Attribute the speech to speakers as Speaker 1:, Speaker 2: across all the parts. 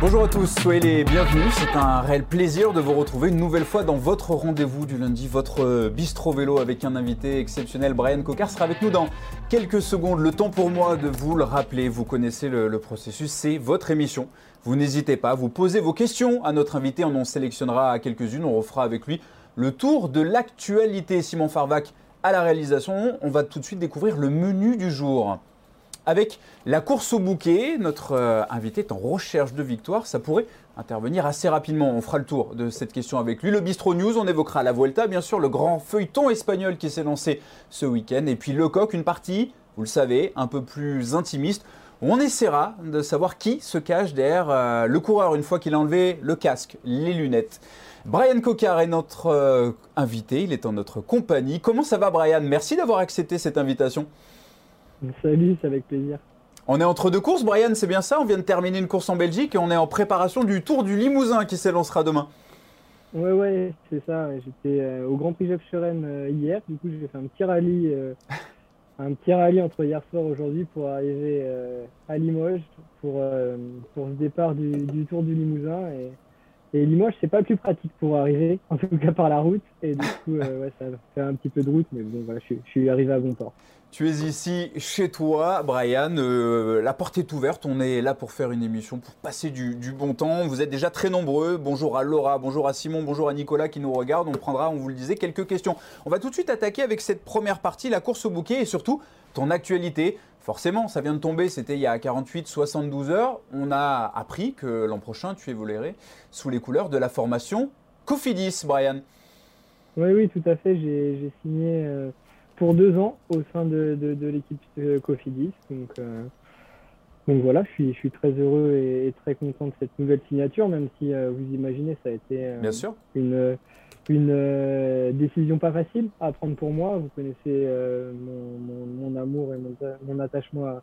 Speaker 1: Bonjour à tous, soyez les bienvenus. C'est un réel plaisir de vous retrouver une nouvelle fois dans votre rendez-vous du lundi, votre bistrot vélo avec un invité exceptionnel. Brian Cocard sera avec nous dans quelques secondes. Le temps pour moi de vous le rappeler. Vous connaissez le, le processus, c'est votre émission. Vous n'hésitez pas, vous posez vos questions à notre invité. On en sélectionnera quelques-unes. On refera avec lui le tour de l'actualité. Simon Farvac à la réalisation. On va tout de suite découvrir le menu du jour avec la course au bouquet. Notre euh, invité est en recherche de victoire. Ça pourrait intervenir assez rapidement. On fera le tour de cette question avec lui. Le Bistro News, on évoquera la Vuelta, bien sûr, le grand feuilleton espagnol qui s'est lancé ce week-end. Et puis le coq, une partie, vous le savez, un peu plus intimiste. On essaiera de savoir qui se cache derrière euh, le coureur une fois qu'il a enlevé le casque, les lunettes. Brian Cocard est notre euh, invité, il est en notre compagnie. Comment ça va Brian? Merci d'avoir accepté cette invitation.
Speaker 2: Salut, c'est avec plaisir.
Speaker 1: On est entre deux courses, Brian, c'est bien ça? On vient de terminer une course en Belgique et on est en préparation du Tour du Limousin qui s'élancera demain.
Speaker 2: Ouais, ouais, c'est ça. J'étais euh, au Grand Prix Jacques Cheren euh, hier. Du coup, j'ai fait un petit rallye, un petit rallye entre hier soir et aujourd'hui pour arriver à Limoges pour, pour le départ du, du, Tour du Limousin. Et, et Limoges, c'est pas plus pratique pour arriver, en tout cas par la route. Et du coup, ouais, ça fait un petit peu de route, mais bon, voilà, je, je suis arrivé à bon port.
Speaker 1: Tu es ici chez toi, Brian. Euh, la porte est ouverte. On est là pour faire une émission, pour passer du, bon temps. Vous êtes déjà très nombreux. Bonjour à Laura, bonjour à Simon, bonjour à Nicolas qui nous regarde. On prendra, on vous le disait, quelques questions. On va tout de suite attaquer avec cette première partie, la course au bouquet et surtout ton actualité. Forcément, ça vient de tomber, c'était il y a 48-72 heures. On a appris que l'an prochain, tu évoluerais sous les couleurs de la formation Cofidis, Brian.
Speaker 2: Oui, oui, tout à fait. J'ai signé. Euh pour deux ans au sein de, de, de l'équipe euh, Cofidis. Donc, euh, donc voilà, je suis, je suis très heureux et, et, très content de cette nouvelle signature, même si euh, vous imaginez, ça a été euh,
Speaker 1: Bien sûr.
Speaker 2: une, une décision pas facile à prendre pour moi. Vous connaissez mon, mon, mon, amour et mon, mon attachement à,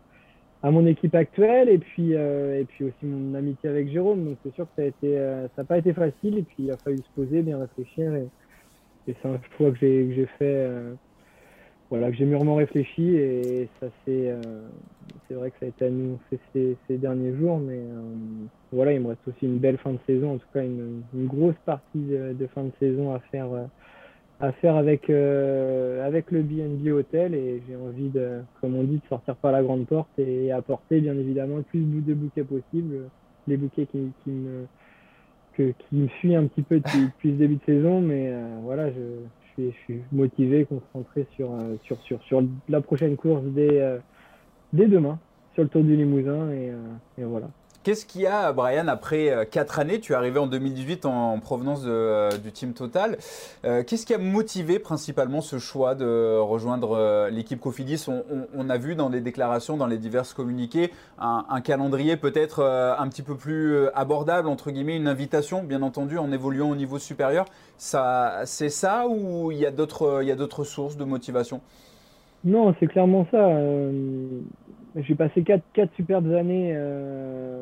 Speaker 2: à, mon équipe actuelle et puis, et puis aussi mon amitié avec Jérôme. Donc c'est sûr que ça a été, ça n'a pas été facile et puis il a fallu se poser, bien réfléchir et, et c'est un choix que j'ai fait voilà, que j'ai mûrement réfléchi et ça c'est euh, c'est vrai que ça a été annoncé ces, ces derniers jours, mais euh, voilà, il me reste aussi une belle fin de saison, en tout cas une, grosse partie de, fin de saison à faire euh, à faire avec avec le BNB Hotel et j'ai envie de, comme on dit, de sortir par la grande porte et apporter bien évidemment le plus de bouquets possible, les bouquets qui, qui me que, qui me fuient un petit peu depuis, depuis le début de saison, mais voilà, je je suis motivé, concentré sur, euh, sur, sur, sur la prochaine course dès, euh, dès demain, sur le Tour du Limousin. Et, euh, et voilà.
Speaker 1: Qu'est-ce qu'il y a, Brian, après quatre années? Tu es arrivé en 2018 en provenance de, du Team Total. Euh, Qu'est-ce qui a motivé principalement ce choix de rejoindre l'équipe Cofidis? On, on, a vu dans les déclarations, dans les diverses communiqués, un, calendrier peut-être un petit peu plus abordable, entre guillemets, une invitation, bien entendu, en évoluant au niveau supérieur. C'est ça ou il y a d'autres sources de motivation?
Speaker 2: Non, c'est clairement ça. Euh, J'ai passé quatre, superbes années euh,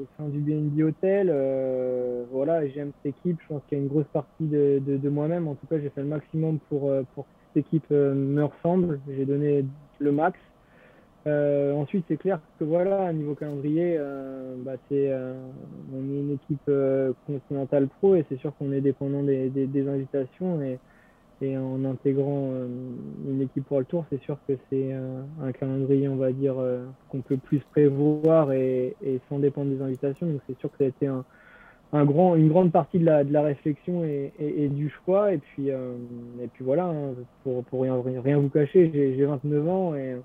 Speaker 2: au sein du BNB Hotel. Euh, voilà, j'aime cette équipe. Je pense qu'il y a une grosse partie de, de, moi-même. En tout cas, j'ai fait le maximum pour, euh, pour que cette équipe euh, me ressemble. J'ai donné le max. Ensuite, c'est clair que voilà, niveau calendrier, bah, c'est, on est une équipe continentale pro et c'est sûr qu'on est dépendant des, des, invitations et, en intégrant euh, une équipe pour le tour, c'est sûr que c'est euh, un calendrier, on va dire, qu'on peut plus prévoir et, sans dépendre des invitations. Donc c'est sûr que ça a été un, un grand, une grande partie de la, de la réflexion et, et, du choix. Et puis, et puis voilà, hein, pour, pour rien, rien vous cacher, j'ai 29 ans et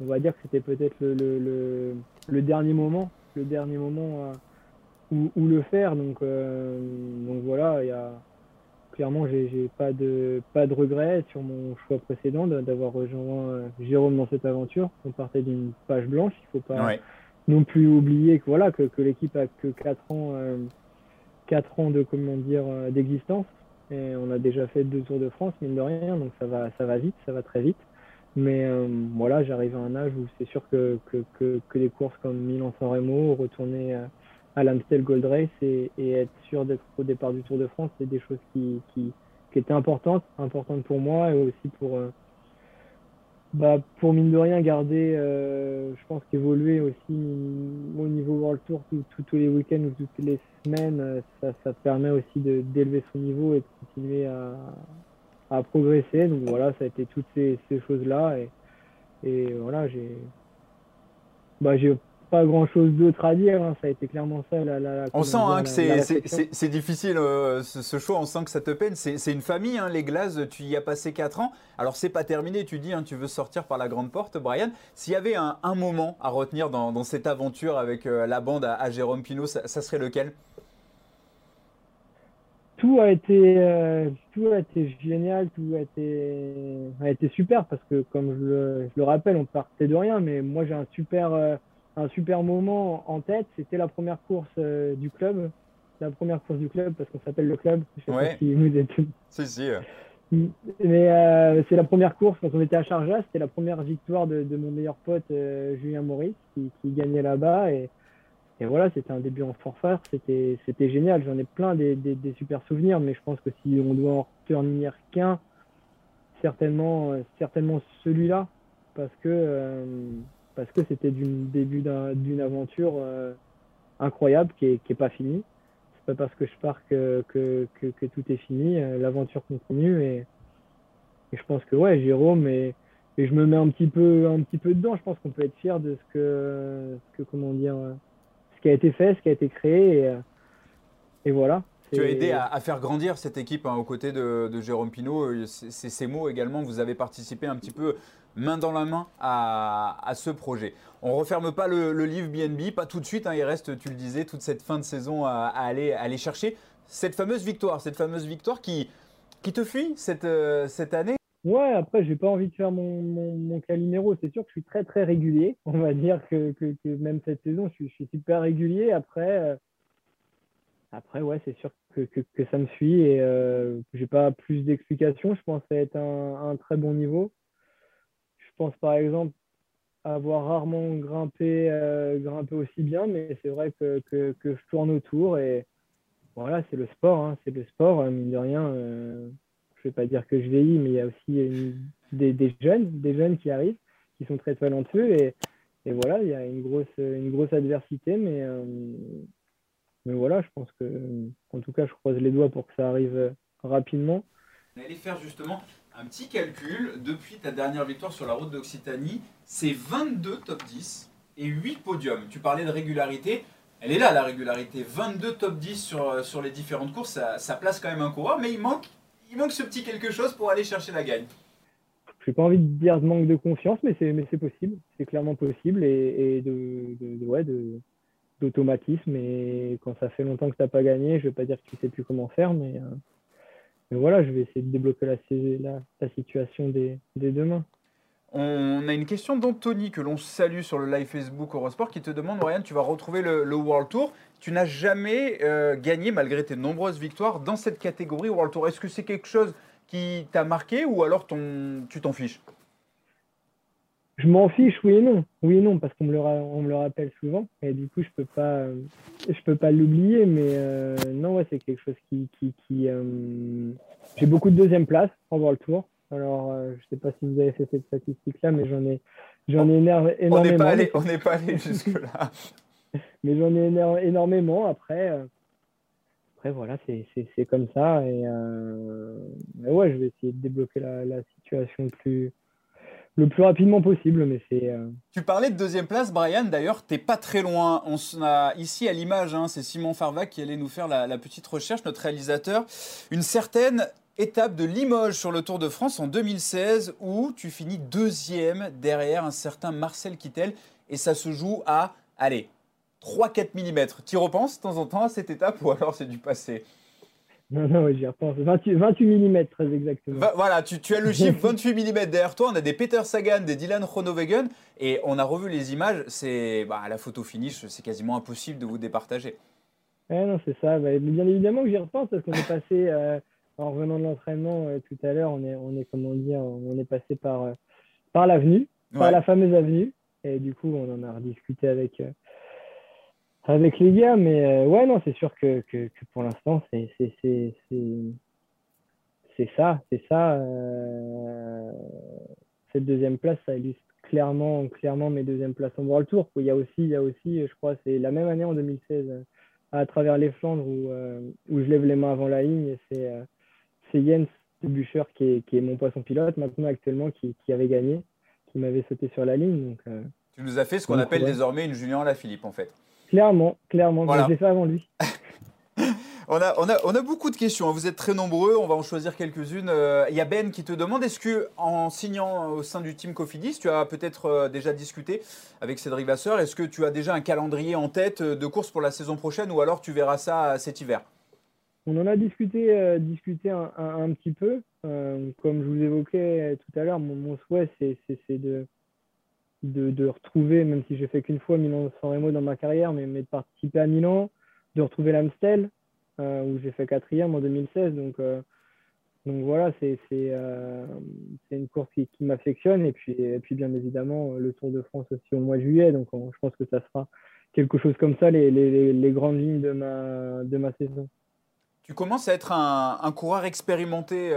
Speaker 2: on va dire que c'était peut-être le, le, dernier moment, le dernier moment où, où, le faire. Donc, euh, donc voilà, il y a clairement, j'ai pas de pas de regrets sur mon choix précédent d'avoir rejoint euh, Jérôme dans cette aventure. On partait d'une page blanche, il faut pas
Speaker 1: ouais.
Speaker 2: non plus oublier que voilà que, que l'équipe a que quatre ans euh, ans de comment dire euh, d'existence et on a déjà fait deux tours de France mine de rien, donc ça va ça va vite, ça va très vite. Mais euh, voilà, j'arrive à un âge où c'est sûr que, que, que, que, des courses comme Milan-San Remo, retourner à l'Amstel Gold Race et, être sûr d'être au départ du Tour de France, c'est des choses qui, étaient importantes, importantes pour moi et aussi pour, euh, bah, pour mine de rien garder, euh, je pense qu'évoluer aussi au niveau World Tour tous les week-ends ou toutes les semaines, euh, ça, permet aussi d'élever son niveau et de continuer à, progresser. Donc voilà, ça a été toutes ces, choses-là. Et, et voilà, j'ai bah, pas grand chose d'autre à dire. Hein. Ça a été clairement ça. La,
Speaker 1: on sent hein, que c'est difficile euh, ce, choix. On sent que ça te peine. C'est une famille, hein, les Glaces. Tu y as passé 4 ans. Alors, c'est pas terminé. Tu dis, tu veux sortir par la grande porte, Brian. S'il y avait un, moment à retenir dans, cette aventure avec euh, la bande à, Jérôme Pinault, ça, serait lequel?
Speaker 2: Tout a été euh, tout a été génial tout a été a été super parce que comme je le, rappelle on partait de rien mais moi j'ai un super un super moment en tête, c'était la première course euh, du club. La première course du club, parce qu'on s'appelle le club.
Speaker 1: Je sais pas si vous êtes. Si, si.
Speaker 2: Mais euh, c'est la première course quand on était à Charja. C'était la première victoire de, mon meilleur pote euh, Julien Maurice qui, gagnait là-bas. Et, et, voilà, c'était un début en forfait. C'était, c'était génial. J'en ai plein des, des, des, super souvenirs, mais je pense que si on doit en retenir qu'un, certainement, certainement celui-là. Parce que parce que c'était du début d'une aventure euh, incroyable qui n'est est pas finie. C'est pas parce que je pars que, que, que, tout est fini. Euh, l'aventure continue et, et, je pense que ouais, Jérôme et, et, je me mets un petit peu un petit peu dedans. Je pense qu'on peut être fier de ce que, ce que comment dire, ce qui a été fait, ce qui a été créé et, et voilà.
Speaker 1: Tu as aidé à, faire grandir cette équipe hein, aux côtés de, de Jérôme Pinault. C'est ces mots également. Vous avez participé un petit peu main dans la main à, ce projet. On ne referme pas le, livre BNB, pas tout de suite. Hein, il reste, tu le disais, toute cette fin de saison à, aller, chercher. Cette fameuse victoire, cette fameuse victoire qui, te fuit cette, euh, année?
Speaker 2: Ouais, après, j'ai pas envie de faire mon, mon. C'est sûr que je suis très, très régulier. On va dire que, même cette saison, je suis, super régulier. Après, euh, après ouais, c'est sûr que, ça me suit et euh, j'ai pas plus d'explications. Je pense être un, un très bon niveau. Je pense par exemple avoir rarement grimpé, euh, aussi bien, mais c'est vrai que, je tourne autour et voilà, c'est le sport, hein, c'est le sport, hein, mine de rien. Euh, je ne vais pas dire que je vieillis, mais il y a aussi des, jeunes, des jeunes qui arrivent, qui sont très talentueux et, voilà, il y a une grosse, une grosse adversité, mais, euh, mais voilà, je pense que, en tout cas, je croise les doigts pour que ça arrive rapidement.
Speaker 1: Allait faire justement un petit calcul, depuis ta dernière victoire sur la route d'Occitanie, c'est 22 top 10 et 8 podiums. Tu parlais de régularité, elle est là la régularité. 22 top 10 sur, euh, sur les différentes courses, ça, place quand même un coureur, mais il manque, il manque ce petit quelque chose pour aller chercher la gagne.
Speaker 2: Je n'ai pas envie de dire de manque de confiance, mais c'est, mais c'est possible, c'est clairement possible, et, de, ouais, de, d'automatisme. Et quand ça fait longtemps que tu n'as pas gagné, je ne vais pas dire que tu sais plus comment faire, mais, euh, mais voilà, je vais essayer de débloquer la, situation dès, demain.
Speaker 1: On a une question d'Anthony que l'on salue sur le live Facebook Eurosport qui te demande Ryan, tu vas retrouver le, World Tour. Tu n'as jamais euh, gagné malgré tes nombreuses victoires dans cette catégorie World Tour. Est-ce que c'est quelque chose qui t'a marqué ou alors tu t'en fiches?
Speaker 2: Je m'en fiche, oui et non. Oui et non, parce qu'on me, le, on me le rappelle souvent. Et du coup, je peux pas, je peux pas l'oublier. Mais euh, non, ouais, c'est quelque chose qui. qui, qui euh, J'ai beaucoup de deuxième place en voir le tour. Alors, euh, je sais pas si vous avez fait cette statistique-là, mais j'en ai, j'en ai énormément.
Speaker 1: On n'est pas allé, on n'est pas allé jusque-là.
Speaker 2: mais j'en ai énormément. Après, après voilà, c'est comme ça. Et ouais, je vais essayer de débloquer la, la situation plus le plus rapidement possible. Mais c'est. Euh,
Speaker 1: tu parlais de deuxième place, Brian. D'ailleurs, t'es pas très loin. On a ici à l'image, hein, c'est Simon Farvac qui allait nous faire la, petite recherche, notre réalisateur. Une certaine étape de Limoges sur le Tour de France en 2016 où tu finis deuxième derrière un certain Marcel Kittel et ça se joue à, allez, 3-4 mm. Tu repenses de temps en temps à cette étape ou alors c'est du passé?
Speaker 2: non, non, j'y repense. 28, mm, très exactement.
Speaker 1: voilà, tu, tu, as le chiffre 28 mm derrière toi. On a des Peter Sagan, des Dylan Groenewegen. Et on a revu les images. C'est bah, la photo finish, c'est quasiment impossible de vous départager.
Speaker 2: Eh non, c'est ça. Bah, bien évidemment que j'y repense parce qu'on est passé, euh, en revenant de l'entraînement euh, tout à l'heure, on est, on est, comment dire, on est passé par, euh, par l'avenue, par la fameuse avenue. Et du coup, on en a rediscuté avec avec les gars, mais euh, ouais, non, c'est sûr que, que, que pour l'instant, c'est ça, c'est ça. Euh, cette deuxième place, ça illustre clairement, clairement mes deuxièmes places en World Tour. Il y a aussi, il y a aussi je crois, c'est la même année en 2016, à travers les Flandres, où, où je lève les mains avant la ligne. Et c'est, c'est Jens de Bûcher qui est, qui est, mon poisson pilote, maintenant actuellement, qui, qui avait gagné, qui m'avait sauté sur la ligne. Donc,
Speaker 1: tu nous as fait ce qu'on appelle désormais une Julien Philippe en fait.
Speaker 2: Clairement, clairement. Voilà. J'ai fait avant lui.
Speaker 1: On a, on, a, on a, beaucoup de questions. Hein. Vous êtes très nombreux. On va en choisir quelques-unes. Euh, il y a Ben qui te demande est-ce que en signant au sein du team Cofidis, tu as peut-être euh, déjà discuté avec Cédric Vasseur Est-ce que tu as déjà un calendrier en tête euh, de course pour la saison prochaine ou alors tu verras ça cet hiver?
Speaker 2: On en a discuté, discuté un, un, petit peu. comme je vous évoquais tout à l'heure, mon, souhait, c'est de, de, de, retrouver, même si j'ai fait qu'une fois Milan-San Remo dans ma carrière, mais, de participer à Milan, de retrouver l'Amstel euh, où j'ai fait quatrième en 2016. Donc, euh, donc voilà, c'est euh, une course qui, m'affectionne. Et puis, et puis, bien évidemment, le Tour de France aussi au mois de juillet. Donc, je pense que ça sera quelque chose comme ça, les, les, les grandes lignes de ma, de ma saison.
Speaker 1: Tu commences à être un, un coureur expérimenté,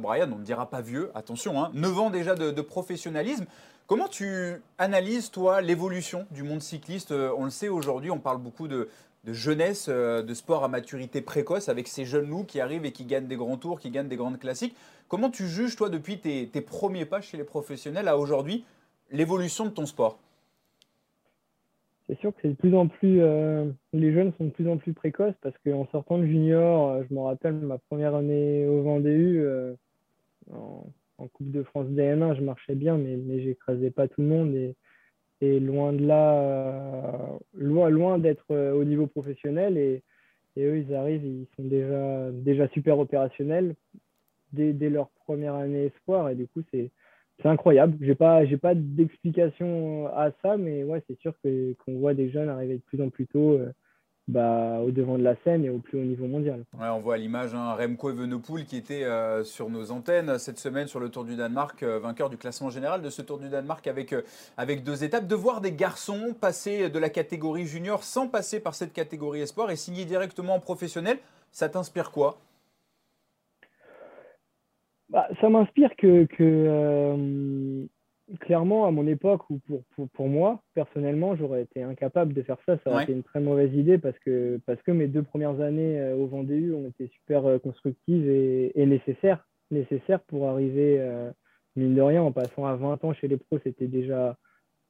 Speaker 1: Brian, on ne dira pas vieux, attention, hein, 9 ans déjà de, de, professionnalisme. Comment tu analyses, toi, l'évolution du monde cycliste? On le sait aujourd'hui, on parle beaucoup de, jeunesse, euh, de sport à maturité précoce avec ces jeunes loups qui arrivent et qui gagnent des grands tours, qui gagnent des grandes classiques. Comment tu juges, toi, depuis tes, premiers pas chez les professionnels à aujourd'hui, l'évolution de ton sport?
Speaker 2: C'est sûr que c'est de plus en plus. Euh, les jeunes sont de plus en plus précoces parce qu'en sortant de junior, euh, je me rappelle ma première année au Vendée en, en, Coupe de France DM1, je marchais bien, mais, mais j'écrasais pas tout le monde. Et, et loin de là, euh, loin, loin d'être euh, au niveau professionnel. Et, et, eux, ils arrivent, ils sont déjà, déjà super opérationnels dès, dès leur première année espoir. Et du coup, c'est incroyable. Je n'ai pas, pas d'explication à ça, mais ouais, c'est sûr qu'on voit des jeunes arriver de plus en plus tôt. Euh, bah, au devant de la scène et au plus haut niveau mondial.
Speaker 1: on voit à l'image hein, Remco Evenepoel qui était euh, sur nos antennes cette semaine sur le Tour du Danemark, euh, vainqueur du classement général de ce Tour du Danemark avec, euh, avec deux étapes. De voir des garçons passer de la catégorie junior sans passer par cette catégorie espoir et signer directement en professionnel, ça t'inspire quoi?
Speaker 2: Bah, Ça m'inspire que, que clairement, à mon époque, ou pour, pour, pour moi, personnellement, j'aurais été incapable de faire ça. Ça aurait été une très mauvaise idée parce que, parce que mes deux premières années euh, au Vendée ont été super euh, constructives et, et nécessaires, nécessaires pour arriver, euh, mine de rien, en passant à 20 ans chez les pros, c'était déjà,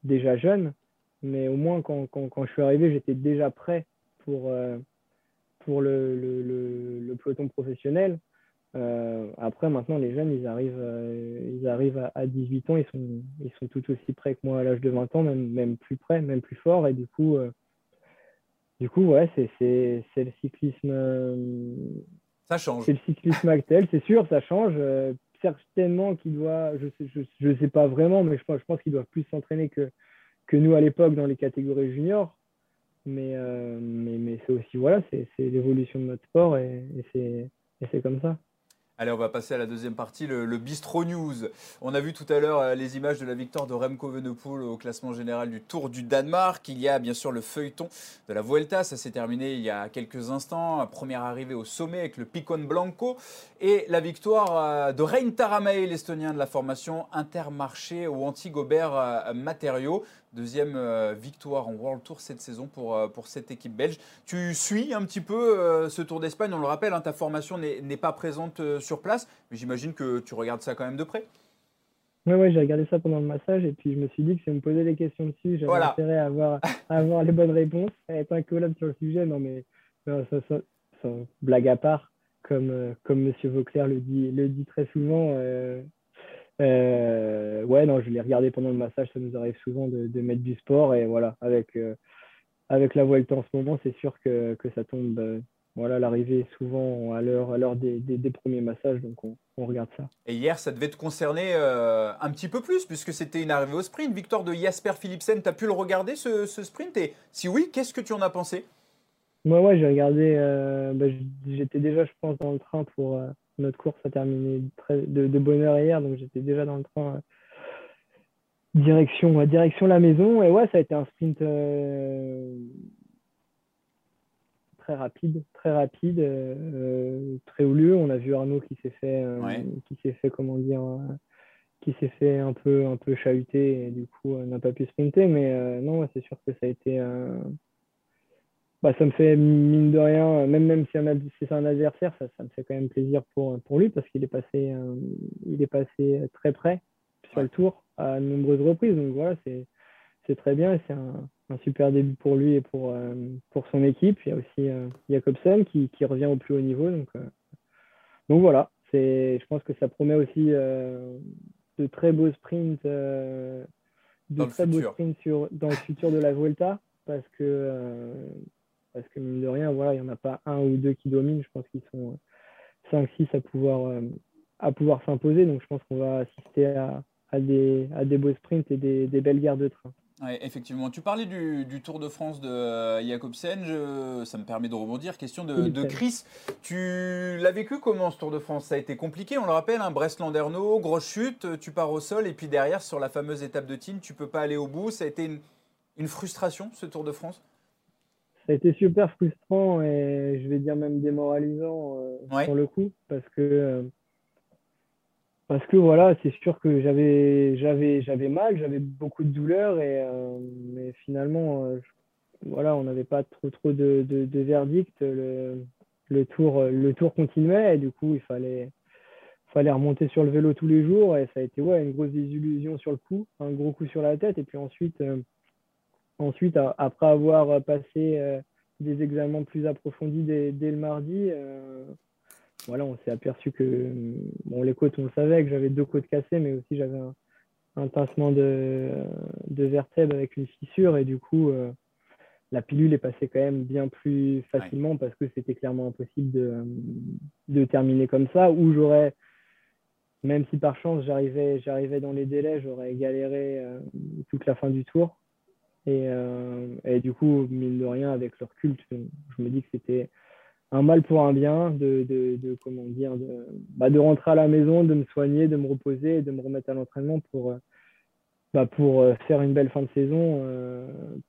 Speaker 2: déjà jeune. Mais au moins, quand, quand, quand je suis arrivé, j'étais déjà prêt pour, pour le, le, le, le peloton professionnel. Euh, après, maintenant, les jeunes, ils arrivent, euh, ils arrivent à, 18 ans, ils sont, ils sont tout aussi près que moi à l'âge de 20 ans, même, même plus près, même plus fort. Et du coup, euh, du coup ouais, c'est, le cyclisme.
Speaker 1: ça change.
Speaker 2: C'est le cyclisme actuel, c'est sûr, ça change. certainement qu'il doit, je sais, je, je, sais pas vraiment, mais je pense, je pense qu'il doit plus s'entraîner que, que nous à l'époque dans les catégories juniors. Mais, mais, mais c'est aussi, voilà, c'est, l'évolution de notre sport et, et c'est comme ça.
Speaker 1: Allez, on va passer à la deuxième partie, le, Bistro News. On a vu tout à l'heure euh, les images de la victoire de Remco Evenepoel au classement général du Tour du Danemark. Il y a bien sûr le feuilleton de la Vuelta, ça s'est terminé il y a quelques instants. Première arrivée au sommet avec le Picon Blanco et la victoire euh, de Rein Taramay, l'Estonien de la formation Intermarché ou Anti-Gobert euh, Matériaux. Deuxième euh, victoire en World Tour cette saison pour, euh, pour cette équipe belge. Tu suis un petit peu euh, ce Tour d'Espagne, on le rappelle, hein, ta formation n'est pas présente sur place, mais j'imagine que tu regardes ça quand même de près.
Speaker 2: Oui, ouais, j'ai regardé ça pendant le massage et puis je me suis dit que si on me posait des questions dessus, j'avais intérêt à avoir, avoir les bonnes réponses, à être incollable sur le sujet. Non, mais ça, ça, blague à part, comme, comme M. Vauclair le dit, le dit très souvent, euh, ouais, non, je l'ai regardé pendant le massage. Ça nous arrive souvent de, de mettre du sport. Et voilà, avec, euh, avec la Vuelta en ce moment, c'est sûr que, que ça tombe. Euh, voilà, l'arrivée souvent à l'heure, à l'heure des, des, premiers massages. Donc, on, on, regarde ça.
Speaker 1: Et hier, ça devait te concerner euh, un petit peu plus, puisque c'était une arrivée au sprint. Victoire de Jasper Philipsen. Tu as pu le regarder, ce, ce sprint? Et si oui, qu'est-ce que tu en as pensé?
Speaker 2: Moi, ouais, j'ai regardé. Bah, j'étais déjà, je pense, dans le train pour notre course a terminé très, de, de, bonne heure hier, donc j'étais déjà dans le train euh, direction, direction la maison. Et ouais, ça a été un sprint euh, très rapide, très rapide, euh, très houleux. On a vu Arnaud qui s'est fait, qui s'est fait, comment dire, qui s'est fait un peu, un peu chahuter et du coup n'a pas pu sprinter. Mais non, c'est sûr que ça a été bah, ça me fait mine de rien, même, même si c'est un adversaire, ça, ça, me fait quand même plaisir pour, pour lui parce qu'il est, passé, euh, il est passé très près sur le tour à de nombreuses reprises. Donc voilà, c'est très bien. C'est un, un, super début pour lui et pour, euh, pour son équipe. Il y a aussi euh, Jacobsen qui, qui, revient au plus haut niveau. Donc, donc voilà, je pense que ça promet aussi de très beaux sprints, de très beaux sprints sur, dans le futur de la Vuelta parce que parce que mine de rien, voilà, il n'y en a pas un ou deux qui dominent. Je pense qu'ils sont 5-6 euh, à pouvoir, euh, à pouvoir s'imposer. Donc je pense qu'on va assister à, à, des, à des beaux sprints et des, des belles guerres de train.
Speaker 1: Ouais, effectivement. Tu parlais du, du, Tour de France de euh, Jacobsen. ça me permet de rebondir. Question de, de Chris. Tu l'as vécu comment ce Tour de France? Ça a été compliqué, on le rappelle. Hein, Brest-Landerneau, grosse chute, tu pars au sol. Et puis derrière, sur la fameuse étape de Tignes, tu peux pas aller au bout. Ça a été une, une frustration, ce Tour de France?
Speaker 2: Ça a été super frustrant et je vais dire même démoralisant euh, sur le coup parce que euh, parce que voilà c'est sûr que j'avais j'avais j'avais mal j'avais beaucoup de douleur et euh, mais finalement voilà on n'avait pas trop trop de, de, verdict. Le, le, tour le tour continuait et du coup il fallait fallait remonter sur le vélo tous les jours et ça a été ouais une grosse désillusion sur le coup un gros coup sur la tête. Et puis ensuite Ensuite, après avoir passé euh, des examens plus approfondis dès, le mardi, euh, voilà, on s'est aperçu que bon, les côtes, on le savait, que j'avais deux côtes cassées, mais aussi j'avais un, pincement de, de vertèbre avec une fissure. Et du coup, euh, la pilule est passée quand même bien plus facilement parce que c'était clairement impossible de, de, terminer comme ça. Ou j'aurais, même si par chance j'arrivais, j'arrivais dans les délais, j'aurais galéré toute la fin du tour. Et, euh, et, du coup, mine de rien, avec leur culte, je me dis que c'était un mal pour un bien de, de, comment dire, de, bah de, rentrer à la maison, de me soigner, de me reposer de me remettre à l'entraînement pour, euh, bah pour euh, faire une belle fin de saison,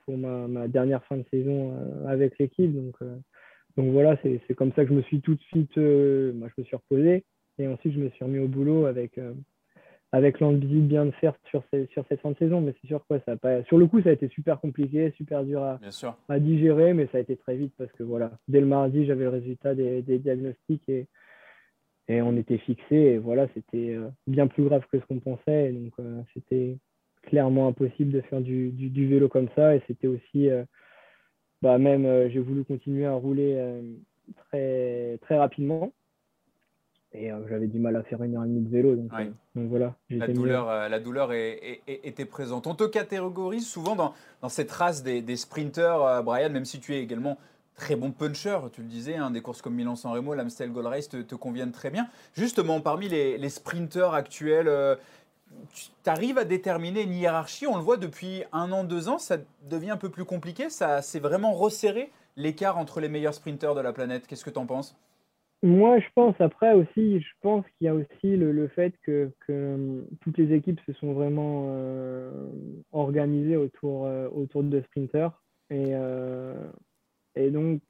Speaker 2: pour ma, dernière fin de saison avec l'équipe. Donc, donc voilà, c'est comme ça que je me suis tout de suite, moi, je me suis reposé et ensuite je me suis remis au boulot avec avec l'envie bien de faire sur, sur cette fin de saison. Mais c'est sûr quoi, ça pas... sur le coup, ça a été super compliqué, super dur à, à, digérer, mais ça a été très vite parce que voilà, dès le mardi, j'avais le résultat des, des diagnostics et, et, on était fixé. Et voilà, c'était euh, bien plus grave que ce qu'on pensait. Et donc, euh, c'était clairement impossible de faire du, du, du vélo comme ça. Et c'était aussi, euh, bah, même, j'ai voulu continuer à rouler très, très rapidement. Et euh, j'avais du mal à faire une heure et demie de vélo. Donc, euh, voilà.
Speaker 1: La douleur, euh, la douleur était présente. On te catégorise souvent dans, dans cette race des, des sprinteurs, Brian, même si tu es également très bon puncher, tu le disais, hein, des courses comme Milan-San Remo, l'Amstel Gold Race te, conviennent très bien. Justement, parmi les, les sprinteurs actuels, tu arrives à déterminer une hiérarchie. On le voit depuis un an, deux ans, ça devient un peu plus compliqué. Ça s'est vraiment resserré l'écart entre les meilleurs sprinteurs de la planète. Qu'est-ce que tu en penses?
Speaker 2: Moi, je pense après aussi, je pense qu'il y a aussi le, fait que, hum, toutes les équipes se sont vraiment euh, organisées autour, euh, autour de sprinters. Et, euh, et donc,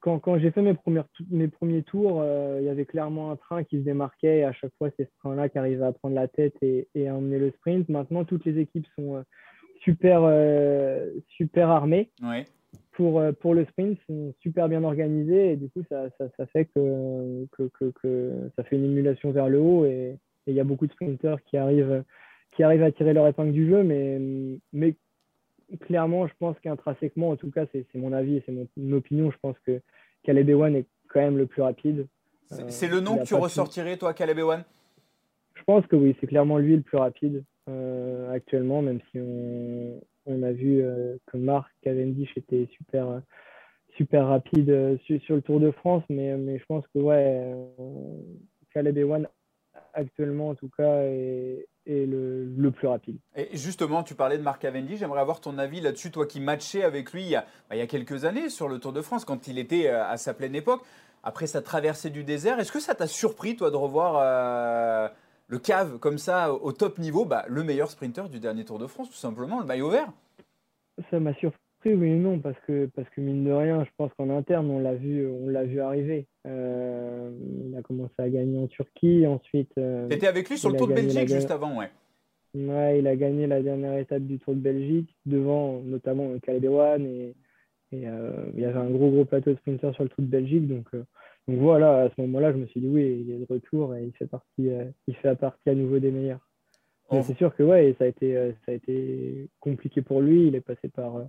Speaker 2: quand, j'ai fait mes, premiers tours, il y avait clairement un train qui se démarquait et à chaque fois, c'est ce train-là qui arrivait à prendre la tête et, et, à emmener le sprint. Maintenant, toutes les équipes sont super, super armées.
Speaker 1: Ouais
Speaker 2: pour, euh, pour le sprint sont super bien organisés et du coup ça, ça, ça fait que, que, que, que, ça fait une émulation vers le haut et il y a beaucoup de sprinteurs qui arrivent, qui arrivent à tirer leur épingle du jeu. Mais, mais clairement je pense qu'intrinsèquement en tout cas c'est mon avis et c'est mon, opinion. Je pense que Caleb Ewan est quand même le plus rapide.
Speaker 1: C'est le nom que tu ressortirais toi Caleb Ewan
Speaker 2: je pense que oui c'est clairement lui le plus rapide euh, actuellement même si on, on a vu euh, que Marc Cavendish était super, euh, super rapide euh, sur, le Tour de France, mais, je pense que ouais, Caleb Ewan, actuellement en tout cas, est, le, plus rapide.
Speaker 1: Justement, tu parlais de Marc Cavendish, j'aimerais avoir ton avis là-dessus, toi qui matchais avec lui il y, a, bah, il y, a, quelques années sur le Tour de France, quand il était à sa pleine époque, après sa traversée du désert. Est-ce que ça t'a surpris, toi, de revoir le cave comme ça au top niveau, bah, le meilleur sprinter du dernier Tour de France, tout simplement, le maillot vert
Speaker 2: Ça m'a surpris oui et non, parce que, parce que mine de rien, je pense qu'en interne, on l'a vu, on l'a vu arriver. Euh, il a commencé à gagner en Turquie, ensuite.
Speaker 1: Euh, tu étais avec lui sur le Tour de Belgique juste avant, ouais.
Speaker 2: Ouais, il a gagné la dernière étape du Tour de Belgique, devant notamment Caleb et, et euh, il y avait un gros gros plateau de sprinters sur le Tour de Belgique, donc, donc voilà, à ce moment-là, je me suis dit oui, il est de retour et il fait partie, il fait partie à nouveau des meilleurs. C'est sûr que ouais, ça a été, ça a été compliqué pour lui. Il est passé par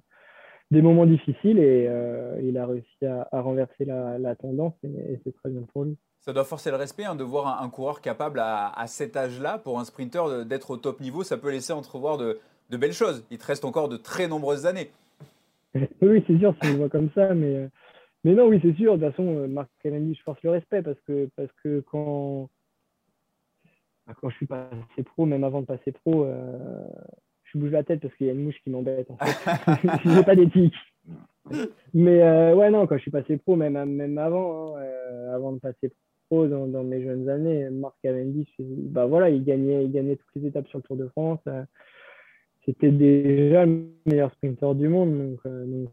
Speaker 2: des moments difficiles et euh, il a réussi à, renverser la, tendance et, c'est très bien pour lui.
Speaker 1: Ça doit forcer le respect hein, de voir un, coureur capable à, cet âge-là, pour un sprinter, d'être au top niveau. Ça peut laisser entrevoir de, belles choses. Il te reste encore de très nombreuses années.
Speaker 2: oui, c'est sûr, si on le voit comme ça, mais, euh, mais non, oui, c'est sûr. De toute façon, euh, Marc Cavendish, je force le respect parce que, parce que quand, quand je suis passé pro, même avant de passer pro, je bouge la tête parce qu'il y a une mouche qui m'embête. En fait. je n'ai pas d'éthique. Mais euh, ouais, non, quand je suis passé pro, même, même avant, hein, euh, avant de passer pro dans, dans, mes jeunes années, Marc Cavendish, bah voilà, il gagnait, il gagnait toutes les étapes sur le Tour de France. Euh, c'était déjà le meilleur sprinter du monde. Donc, donc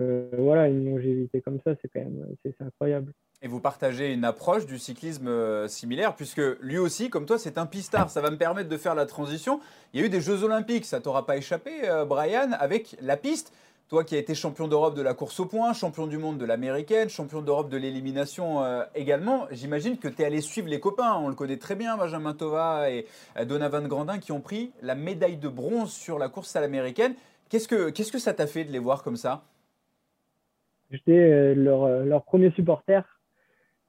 Speaker 2: voilà, une longévité comme ça, c'est quand même incroyable.
Speaker 1: Et vous partagez une approche du cyclisme euh, similaire, puisque lui aussi, comme toi, c'est un pistard. Ça va me permettre de faire la transition. Il y a eu des Jeux Olympiques, ça t'aura pas échappé, euh, Brian, avec la piste. Toi qui as été champion d'Europe de la course au point, champion du monde de l'américaine, champion d'Europe de l'élimination euh, également, j'imagine que tu es allé suivre les copains. On le connaît très bien, Benjamin Tova et Donovan Grandin, qui ont pris la médaille de bronze sur la course à l'américaine. Qu'est-ce que, qu'est-ce que ça t'a fait de les voir comme ça?
Speaker 2: J'étais leur, leur premier supporter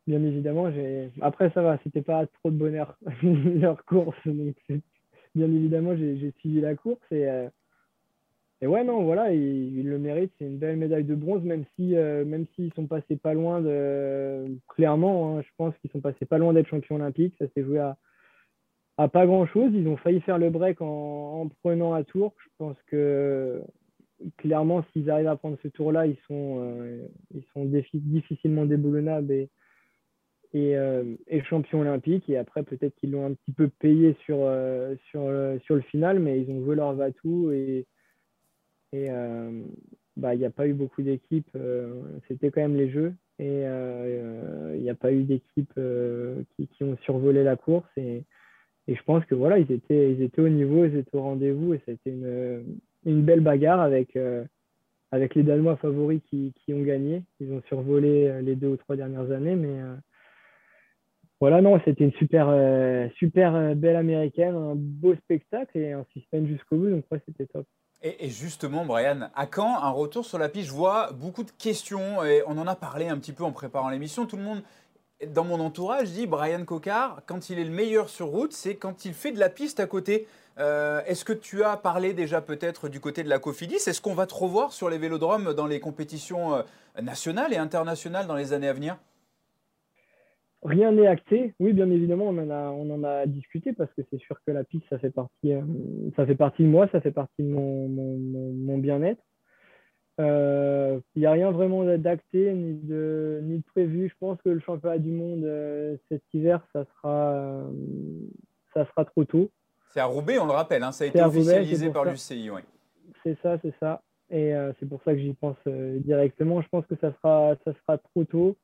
Speaker 2: bien évidemment. Après, ça va, c'était pas trop de bonheur leur course. Donc, bien évidemment, j'ai suivi la course et, euh, et ouais, non, voilà, ils, le méritent. C'est une belle médaille de bronze, même si, euh, même s'ils sont passés pas loin de. Clairement, hein, je pense qu'ils sont passés pas loin d'être champions olympiques. Ça s'est joué à, à pas grand chose. Ils ont failli faire le break en, en prenant à tour. Je pense que clairement, s'ils arrivent à prendre ce tour-là, ils sont, euh, ils sont difficilement déboulonnables et et, euh, et, champion olympique. Et après, peut-être qu'ils l'ont un petit peu payé sur, euh, sur, euh, sur le final, mais ils ont joué leur va-tout. Et il bah, n'y a pas eu beaucoup d'équipes. C'était quand même les jeux. Et il n'y a pas eu d'équipes qui, qui, ont survolé la course. Et, et je pense que voilà, ils étaient, ils étaient au niveau, ils étaient au rendez-vous. Et c'était une, une belle bagarre avec avec les Danois favoris qui, qui, ont gagné. Ils ont survolé les deux ou trois dernières années, mais, voilà, non, c'était une super, euh, super euh, belle américaine, un beau spectacle et un suspense jusqu'au bout, donc ouais, c'était top.
Speaker 1: Et, justement, Brian, à quand un retour sur la piste? Je vois beaucoup de questions et on en a parlé un petit peu en préparant l'émission. Tout le monde dans mon entourage dit Brian Cocard, quand il est le meilleur sur route, c'est quand il fait de la piste à côté. Euh, est-ce que tu as parlé déjà peut-être du côté de la Cofidis? Est-ce qu'on va te revoir sur les vélodromes dans les compétitions nationales et internationales dans les années à venir?
Speaker 2: Rien n'est acté. Oui, bien évidemment, on en a, discuté parce que c'est sûr que la piste, ça fait partie, euh, ça fait partie de moi, ça fait partie de mon, bien-être. Il euh, n'y a rien vraiment d'acté ni de, prévu. Je pense que le championnat du monde euh, cet hiver, ça sera, ça sera trop tôt.
Speaker 1: C'est à Roubaix, on le rappelle, hein, ça a été officialisé par l'UCI. Oui.
Speaker 2: C'est ça, c'est ça. Et c'est pour ça que j'y pense directement. Je pense que ça sera, ça sera trop tôt,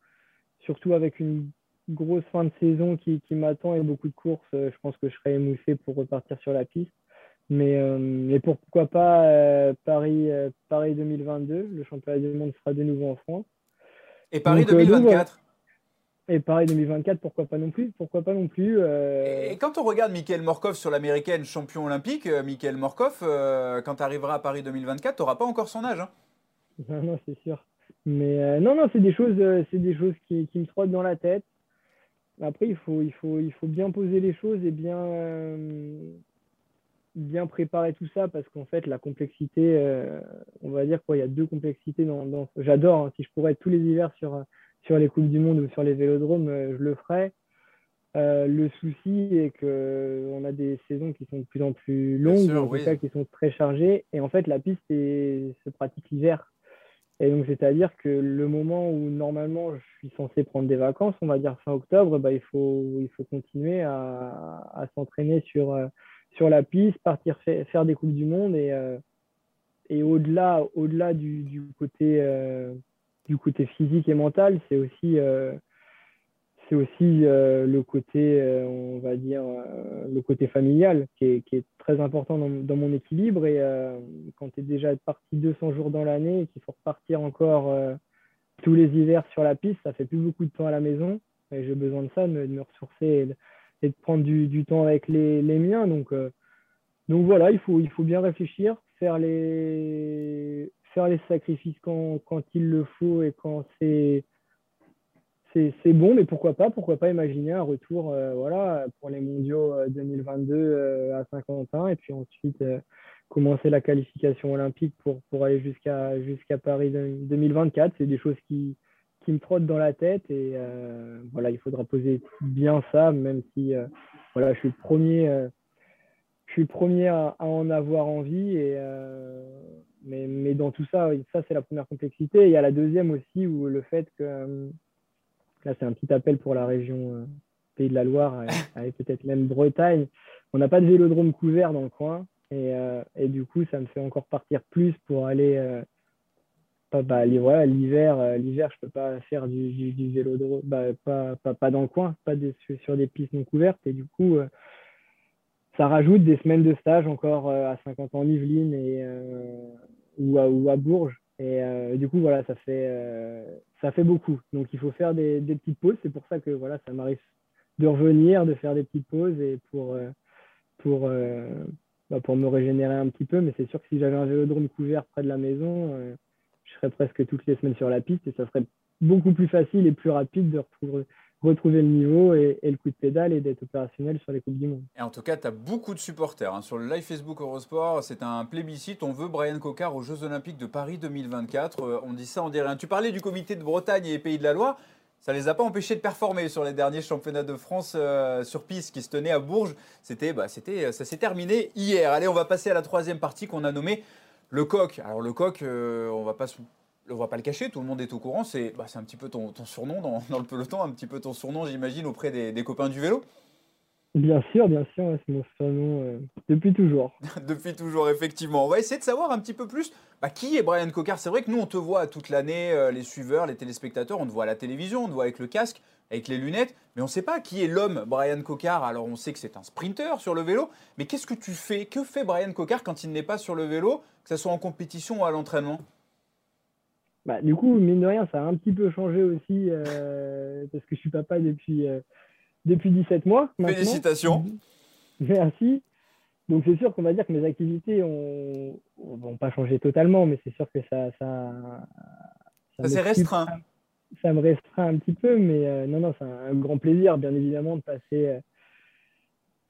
Speaker 2: surtout avec une grosse fin de saison qui, qui m'attend et beaucoup de courses, euh, je pense que je serai émoussé pour repartir sur la piste. Mais, euh, mais pourquoi pas euh, Paris, Paris 2022, le championnat du monde sera de nouveau en France.
Speaker 1: Et Paris 2024
Speaker 2: et Paris 2024, pourquoi pas non plus Pourquoi pas non plus
Speaker 1: Et quand on regarde Michael Morkov sur l'américaine, champion olympique, Michael Morkov, quand tu arriveras à Paris 2024, tu n'auras pas encore son âge. Hein
Speaker 2: non, non, c'est sûr. Mais non, non, c'est des choses, c'est des choses qui, qui, me trottent dans la tête. Après, il faut, il, faut, il faut bien poser les choses et bien, euh, bien préparer tout ça parce qu'en fait, la complexité, euh, on va dire qu'il y a deux complexités dans. J'adore, hein, si je pourrais être tous les hivers sur, sur les Coupes du Monde ou sur les vélodromes, euh, je le ferais. le souci est qu'on a des saisons qui sont de plus en plus longues, en tout cas qui sont très chargées. Et en fait, la piste se pratique l'hiver. Et donc, c'est-à-dire que le moment où normalement je suis censé prendre des vacances, on va dire fin octobre, bah, il, faut, il faut continuer à, à s'entraîner sur, euh, sur la piste, partir faire des Coupes du Monde et, euh, et au-delà, au-delà du, du côté, du côté physique et mental, c'est aussi c'est aussi euh, le côté, euh, on va dire, euh, le côté familial qui est, très important dans, dans, mon équilibre. Et quand tu es déjà parti 200 jours dans l'année et qu'il faut repartir encore tous les hivers sur la piste, ça fait plus beaucoup de temps à la maison. Et j'ai besoin de ça, de me, ressourcer et de, prendre du, du, temps avec les, les miens. Donc, donc voilà, il faut, il faut bien réfléchir, faire les, faire les sacrifices quand, quand il le faut et quand c'est bon, mais pourquoi pas Pourquoi pas imaginer un retour euh, voilà, pour les mondiaux 2022 euh, euh, à Saint-Quentin et puis ensuite commencer la qualification olympique pour, pour aller jusqu'à jusqu'à Paris 2024. C'est des choses qui, qui me trottent dans la tête et voilà, il faudra poser bien ça, même si voilà, je suis le premier, je suis premier à, en avoir envie. Et, mais, mais dans tout ça, ça c'est la première complexité. il y a la deuxième aussi où le fait que Là, c'est un petit appel pour la région euh, Pays de la Loire et, peut-être même Bretagne. On n'a pas de vélodrome couvert dans le coin. Et, euh, et, du coup, ça me fait encore partir plus pour aller. Euh, bah, l'hiver, l'hiver, je peux pas faire du, du, vélodrome, bah, pas, pas, pas, dans le coin, pas sur des pistes non couvertes. Et du coup, ça rajoute des semaines de stage encore à 50 ans en Yvelines et, ou, à, ou à Bourges. Et du coup, voilà, ça fait, ça fait beaucoup. Donc il faut faire des, petites pauses. C'est pour ça que voilà, ça m'arrive de revenir, de faire des petites pauses et pour, euh, euh, bah, pour me régénérer un petit peu. Mais c'est sûr que si j'avais un vélodrome couvert près de la maison, euh, je serais presque toutes les semaines sur la piste et ça serait beaucoup plus facile et plus rapide de retrouver, retrouver le niveau et, le coup de pédale et d'être opérationnel sur les Coupes du Monde.
Speaker 1: Et en tout cas, tu as beaucoup de supporters. Hein. Sur le live Facebook Eurosport, c'est un plébiscite. On veut Brian Cocard aux Jeux Olympiques de Paris 2024. Euh, on dit ça, on dirait rien. Tu parlais du comité de Bretagne et Pays de la Loire. Ça ne les a pas empêchés de performer sur les derniers championnats de France euh, sur piste qui se tenaient à Bourges. C'était, bah, c'était, ça s'est terminé hier. Allez, on va passer à la troisième partie qu'on a nommée le coq. Alors le coq, euh, on va pas on va pas le cacher, tout le monde est au courant. C'est bah, un petit peu ton, surnom dans, le peloton, un petit peu ton surnom, j'imagine, auprès des, copains du vélo.
Speaker 2: Bien sûr, bien sûr, c'est mon surnom euh, depuis toujours.
Speaker 1: depuis toujours, effectivement. On va essayer de savoir un petit peu plus bah, qui est Brian Cocard. C'est vrai que nous, on te voit toute l'année, euh, les suiveurs, les téléspectateurs, on te voit à la télévision, on te voit avec le casque, avec les lunettes, mais on ne sait pas qui est l'homme Brian Cocard. Alors on sait que c'est un sprinter sur le vélo, mais qu'est-ce que tu fais? Que fait Brian Cocard quand il n'est pas sur le vélo, que ce soit en compétition ou à l'entraînement?
Speaker 2: Bah, du coup, mine de rien, ça a un petit peu changé aussi euh, parce que je suis papa depuis, euh, depuis 17 mois.
Speaker 1: Félicitations.
Speaker 2: Merci. Donc c'est sûr qu'on va dire que mes activités ont, vont pas changé totalement, mais c'est sûr que ça, ça,
Speaker 1: ça, s'est restreint.
Speaker 2: Ça me restreint un petit peu, mais euh, non, non, c'est un, grand plaisir, bien évidemment, de passer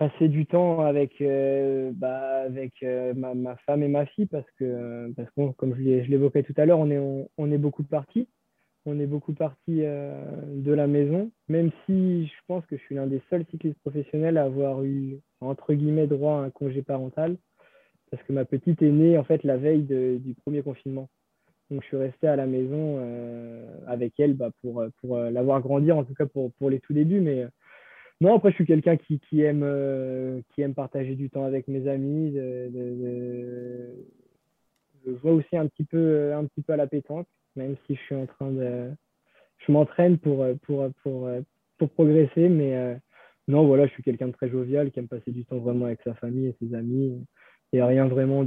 Speaker 2: passer du temps avec, euh, bah, avec euh, ma, ma, femme et ma fille parce que, parce que comme je l'évoquais tout à l'heure, on est, on, est beaucoup partis. On est beaucoup partis euh, de la maison, même si je pense que je suis l'un des seuls cyclistes professionnels à avoir eu, entre guillemets, droit à un congé parental parce que ma petite est née en fait la veille du premier confinement. Donc je suis resté à la maison avec elle bah, pour, pour l'avoir grandir, en tout cas pour, pour les tout débuts. Mais non, après, je suis quelqu'un qui, qui, aime, euh, qui aime partager du temps avec mes amis. Je vois aussi un petit, peu, un petit peu à la pétanque, même si je suis en train de. Je m'entraîne pour, pour, pour, pour, progresser, mais euh, non, voilà, je suis quelqu'un de très jovial qui aime passer du temps vraiment avec sa famille et ses amis. Il n'y a rien vraiment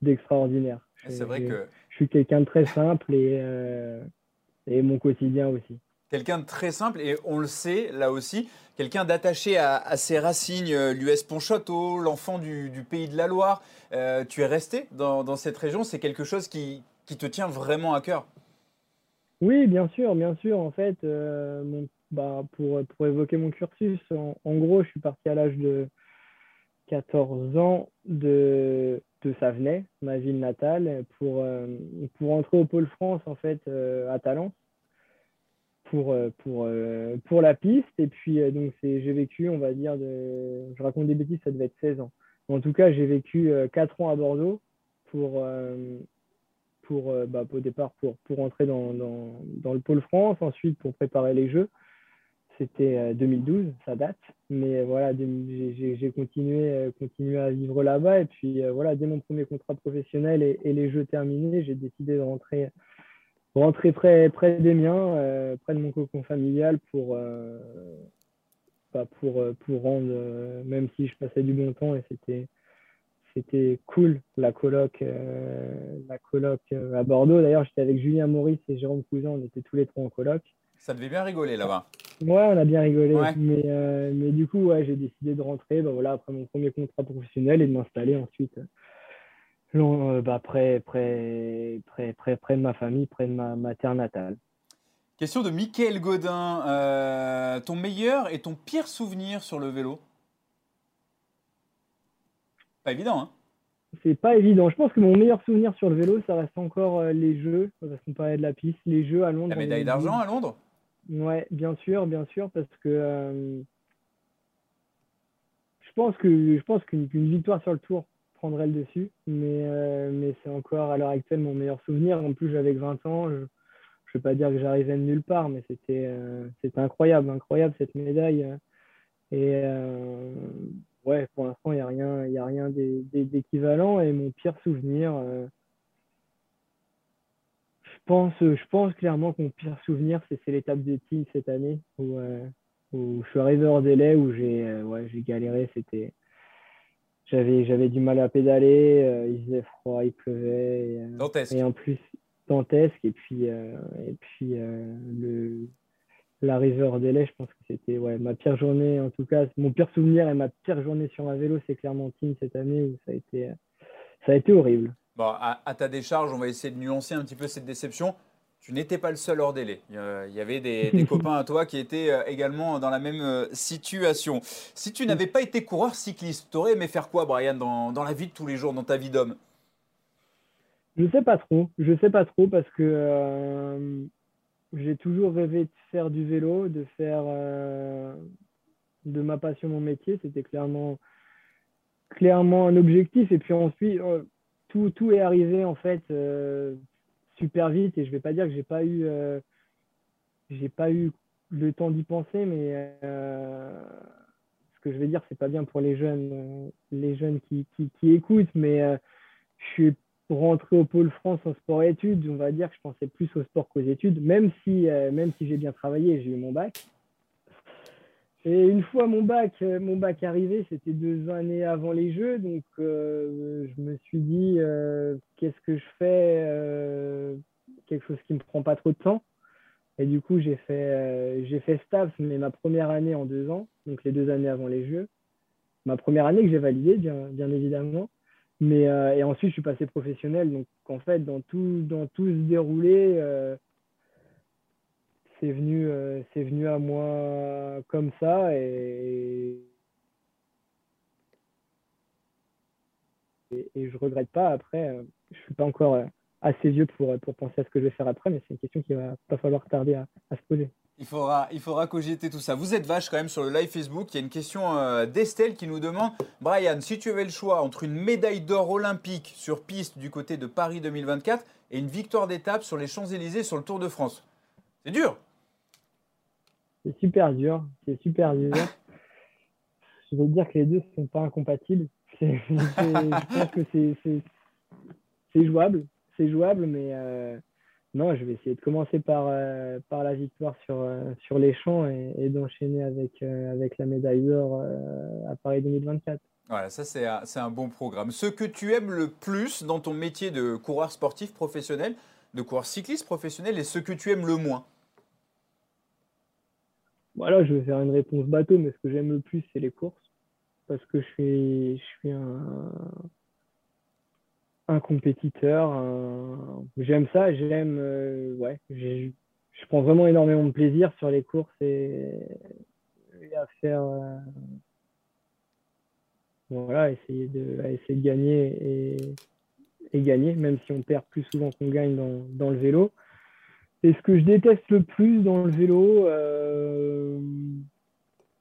Speaker 2: d'extraordinaire.
Speaker 1: C'est vrai que.
Speaker 2: Je suis quelqu'un de très simple et, euh, et mon quotidien aussi
Speaker 1: quelqu'un de très simple et on le sait là aussi, quelqu'un d'attaché à, ses racines, euh, l'US Pontchâteau, l'enfant du, pays de la Loire. Euh, tu es resté dans, cette région, c'est quelque chose qui, te tient vraiment à cœur
Speaker 2: Oui, bien sûr, bien sûr. En fait, euh, bah, pour, évoquer mon cursus, en, gros, je suis parti à l'âge de 14 ans de, de Savenay, ma ville natale, pour, pour entrer au Pôle France, en fait, à Talence pour, euh, pour, euh, pour la piste. Et puis, euh, donc, j'ai vécu, on va dire, je raconte des bêtises, ça devait être 16 ans. En tout cas, j'ai vécu 4 ans à Bordeaux pour, pour bah, au départ, pour, pour entrer dans, dans, le pôle France, ensuite pour préparer les Jeux. c'était 2012, ça date. Mais voilà, j'ai continué, continué à vivre là-bas. Et puis voilà, dès mon premier contrat professionnel et les jeux terminés, j'ai décidé de rentrer rentrer près, près des miens, euh, près de mon cocon familial pour, euh, bah, pour, euh, pour rendre, même si je passais du bon temps et c'était c'était cool la coloc la coloc à Bordeaux. D'ailleurs j'étais avec Julien Maurice et Jérôme Cousin on était tous les trois en coloc.
Speaker 1: Ça devait bien rigoler là-bas.
Speaker 2: Ouais on a bien rigolé. Mais, mais du coup ouais, j'ai décidé de rentrer. Bah, voilà après mon premier contrat professionnel et de m'installer ensuite euh, bah, près, près, près, près, près de ma famille, près de ma, terre natale.
Speaker 1: Question de Mickaël Godin. Euh, ton meilleur et ton pire souvenir sur le vélo? Pas évident, hein?
Speaker 2: C'est pas évident. Je pense que mon meilleur souvenir sur le vélo, ça reste encore euh, les jeux, parce qu'on parlait de la piste, les jeux à Londres.
Speaker 1: La médaille d'argent à Londres?
Speaker 2: Ouais, bien sûr, bien sûr, parce que je pense que je pense qu'une victoire sur le Tour prendrait le dessus. Mais, euh, mais c'est encore à l'heure actuelle mon meilleur souvenir. En plus, j'avais 20 ans. Je ne vais pas dire que j'arrivais de nulle part, mais c'était euh, incroyable, incroyable cette médaille. Et euh, ouais, pour l'instant, il n'y a rien, y a rien d'équivalent. Et mon pire souvenir, je, pense, je pense clairement que mon pire souvenir, c'est l'étape de team cette année où, je suis arrivé hors délai, où j'ai galéré. C'était j'avais j'avais du mal à pédaler, euh, il faisait froid, il pleuvait. Et,
Speaker 1: euh,
Speaker 2: et en plus dantesque et puis euh, et puis le l'arrivée hors délai, je pense que c'était ouais, ma pire journée, en tout cas, mon pire souvenir et ma pire journée sur un vélo, c'est Team cette année où ça a été, ça a été horrible.
Speaker 1: Bon, à, ta décharge, on va essayer de nuancer un petit peu cette déception tu n'étais pas le seul hors délai. Il y avait des, copains à toi qui étaient euh, également dans la même euh, situation. Si tu n'avais pas été coureur cycliste, tu aurais aimé faire quoi, Brian, dans, la vie de tous les jours, dans ta vie d'homme?
Speaker 2: Je ne sais pas trop. Je sais pas trop parce que euh, j'ai toujours rêvé de faire du vélo, de faire de ma passion mon métier. C'était clairement, clairement un objectif. Et puis ensuite, tout, tout est arrivé en fait super vite et je vais pas dire que j'ai pas eu euh, j'ai pas eu le temps d'y penser mais euh, ce que je vais dire c'est pas bien pour les jeunes euh, les jeunes qui, qui, écoutent mais je suis rentré au pôle France en sport études on va dire que je pensais plus au sport qu'aux études même si même si j'ai bien travaillé j'ai eu mon bac et une fois mon bac, mon bac arrivé, c'était deux années avant les Jeux, donc je me suis dit qu'est-ce que je fais euh, quelque chose qui me prend pas trop de temps. Et du coup, j'ai fait, euh, j'ai fait STAPS, mais ma première année en deux ans, donc les deux années avant les Jeux. Ma première année que j'ai validée, bien, bien évidemment. Mais, euh, et ensuite, je suis passé professionnel. Donc, en fait, dans tout, dans tout ce déroulé, c'est venu, c'est venu à moi comme ça. Et, et, et je regrette pas. Après, je suis pas encore euh, assez vieux pour, euh, pour penser à ce que je vais faire après, mais c'est une question qui va pas falloir tarder à, se poser.
Speaker 1: Il faudra, il faudra cogiter tout ça. Vous êtes vache quand même sur le live Facebook. Il y a une question euh, d'Estelle qui nous demande Brian, si tu avais le choix entre une médaille d'or olympique sur piste du côté de Paris 2024 et une victoire d'étape sur les Champs-Élysées sur le Tour de France, c'est dur.
Speaker 2: C'est super dur. C'est super dur. je veux dire que les deux ne sont pas incompatibles. je pense que c'est jouable, c'est jouable, mais euh, non, je vais essayer de commencer par, euh, par la victoire sur, euh, sur les champs et, d'enchaîner avec, avec la médaille d'or à Paris 2024.
Speaker 1: Voilà, ça c'est un, un, bon programme. Ce que tu aimes le plus dans ton métier de coureur sportif professionnel, de coureur cycliste professionnel, et ce que tu aimes le moins?
Speaker 2: Voilà, je vais faire une réponse bateau, mais ce que j'aime le plus, c'est les courses. Parce que je suis, un, compétiteur. J'aime ça, j'aime, euh, ouais, je prends vraiment énormément de plaisir sur les courses et, à faire, euh, voilà, essayer de, essayer de gagner et, gagner, même si on perd plus souvent qu'on gagne dans, le vélo. Et ce que je déteste le plus dans le vélo, euh,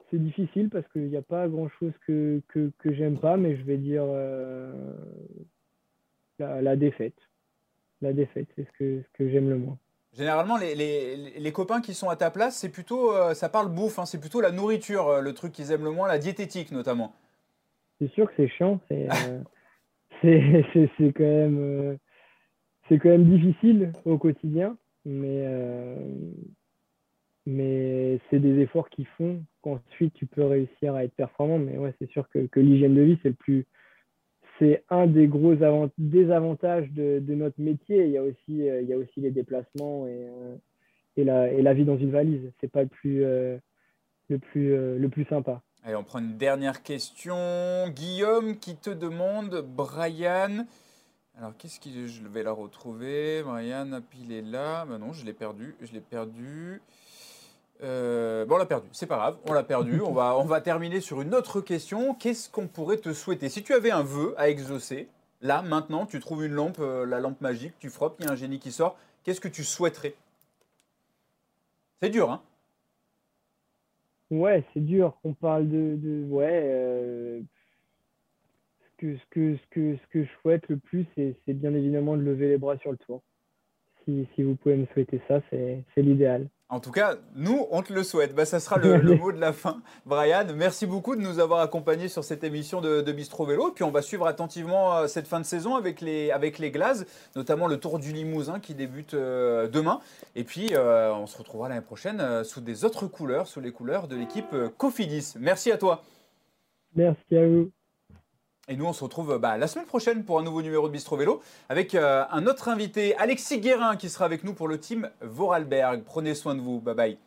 Speaker 2: c'est difficile parce qu'il n'y a pas grand chose que, que, que j'aime pas, mais je vais dire la, défaite. La défaite, c'est ce que, ce que j'aime le moins.
Speaker 1: Généralement, les, copains qui sont à ta place, c'est plutôt, euh, ça parle bouffe, hein, c'est plutôt la nourriture, euh, le truc qu'ils aiment le moins, la diététique notamment.
Speaker 2: C'est sûr que c'est chiant, c'est quand même c'est quand même difficile au quotidien, mais mais c'est des efforts qui font qu'ensuite tu peux réussir à être performant. Mais ouais, c'est sûr que, l'hygiène de vie, c'est le plus, c'est un des gros désavantages de, notre métier. Il y a aussi, euh, il y a aussi les déplacements et, euh, et, la, et la vie dans une valise. C'est pas le plus, euh, le plus, le plus sympa.
Speaker 1: Allez, on prend une dernière question. Guillaume qui te demande, Brian. Alors, qu'est-ce que je vais la retrouver? Brian, il est là. Ben non, je l'ai perdu. Je l'ai perdu. Euh, bon, on l'a perdu, c'est pas grave, on l'a perdu. on, va, va terminer sur une autre question. Qu'est-ce qu'on pourrait te souhaiter? Si tu avais un vœu à exaucer, là, maintenant, tu trouves une lampe, euh, la lampe magique, tu frottes, il y a un génie qui sort, qu'est-ce que tu souhaiterais? C'est dur, hein?
Speaker 2: Ouais, c'est dur. On parle de. ouais. Euh, que, ce, que, ce, que, ce que je souhaite le plus, c'est bien évidemment de lever les bras sur le tour. Si, si vous pouvez me souhaiter ça, c'est l'idéal.
Speaker 1: En tout cas, nous, on te le souhaite. Bah, ça sera le, mot de la fin. Brian, merci beaucoup de nous avoir accompagnés sur cette émission de, Bistro Vélo. Puis on va suivre attentivement euh, cette fin de saison avec les, avec les Glazes, notamment le Tour du Limousin qui débute euh, demain. Et puis, euh, on se retrouvera l'année prochaine sous des autres couleurs, sous les couleurs de l'équipe Cofidis. Merci à toi.
Speaker 2: Merci à vous.
Speaker 1: Et nous, on se retrouve bah, la semaine prochaine pour un nouveau numéro de Bistro Vélo avec euh, un autre invité, Alexis Guérin, qui sera avec nous pour le team Voralberg. Prenez soin de vous. Bye bye.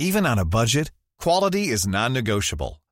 Speaker 3: Even on a budget, quality is non-negotiable.